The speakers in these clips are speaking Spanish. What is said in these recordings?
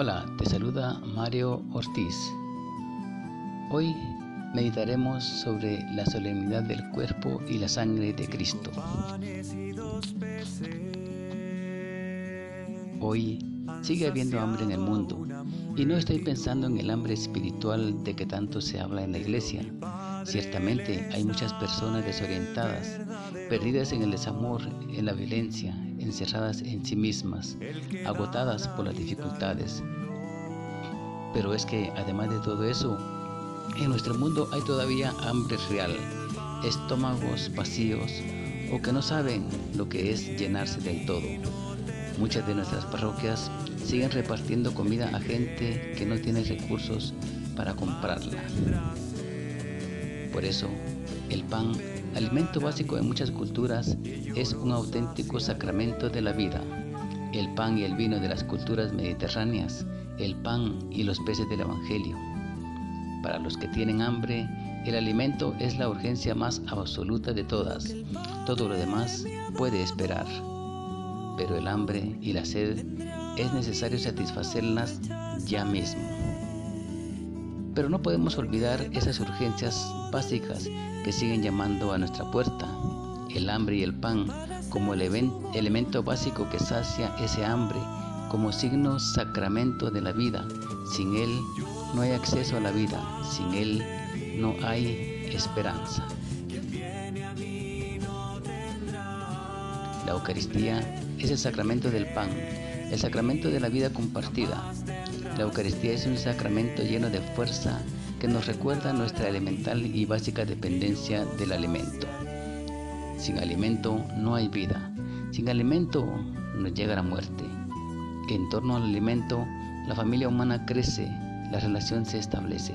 Hola, te saluda Mario Ortiz. Hoy meditaremos sobre la solemnidad del cuerpo y la sangre de Cristo. Hoy sigue habiendo hambre en el mundo y no estoy pensando en el hambre espiritual de que tanto se habla en la iglesia. Ciertamente hay muchas personas desorientadas, perdidas en el desamor, en la violencia, encerradas en sí mismas, agotadas por las dificultades. Pero es que además de todo eso, en nuestro mundo hay todavía hambre real, estómagos vacíos o que no saben lo que es llenarse del todo. Muchas de nuestras parroquias siguen repartiendo comida a gente que no tiene recursos para comprarla. Por eso, el pan, alimento básico de muchas culturas, es un auténtico sacramento de la vida. El pan y el vino de las culturas mediterráneas, el pan y los peces del Evangelio. Para los que tienen hambre, el alimento es la urgencia más absoluta de todas. Todo lo demás puede esperar. Pero el hambre y la sed es necesario satisfacerlas ya mismo. Pero no podemos olvidar esas urgencias básicas que siguen llamando a nuestra puerta. El hambre y el pan como el elemento básico que sacia ese hambre, como signo sacramento de la vida. Sin él no hay acceso a la vida, sin él no hay esperanza. La Eucaristía es el sacramento del pan, el sacramento de la vida compartida. La Eucaristía es un sacramento lleno de fuerza que nos recuerda nuestra elemental y básica dependencia del alimento. Sin alimento no hay vida. Sin alimento nos llega la muerte. En torno al alimento, la familia humana crece, la relación se establece.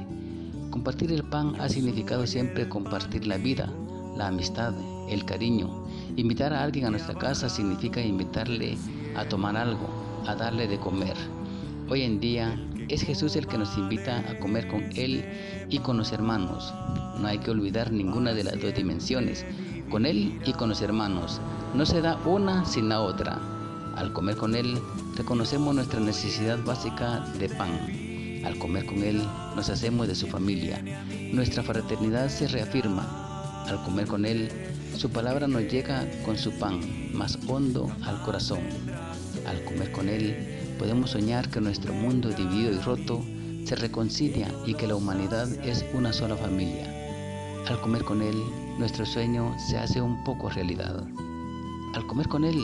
Compartir el pan ha significado siempre compartir la vida, la amistad, el cariño. Invitar a alguien a nuestra casa significa invitarle a tomar algo, a darle de comer. Hoy en día es Jesús el que nos invita a comer con Él y con los hermanos. No hay que olvidar ninguna de las dos dimensiones, con Él y con los hermanos. No se da una sin la otra. Al comer con Él, reconocemos nuestra necesidad básica de pan. Al comer con Él, nos hacemos de su familia. Nuestra fraternidad se reafirma. Al comer con Él, su palabra nos llega con su pan, más hondo al corazón. Al comer con Él, podemos soñar que nuestro mundo dividido y roto se reconcilia y que la humanidad es una sola familia. Al comer con Él, nuestro sueño se hace un poco realidad. Al comer con Él,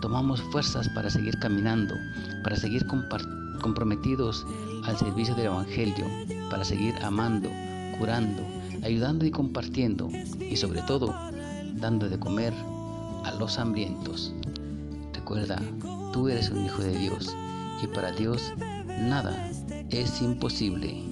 tomamos fuerzas para seguir caminando, para seguir comprometidos al servicio del Evangelio, para seguir amando, curando, ayudando y compartiendo y sobre todo dando de comer a los hambrientos. Recuerda, tú eres un hijo de Dios y para Dios nada es imposible.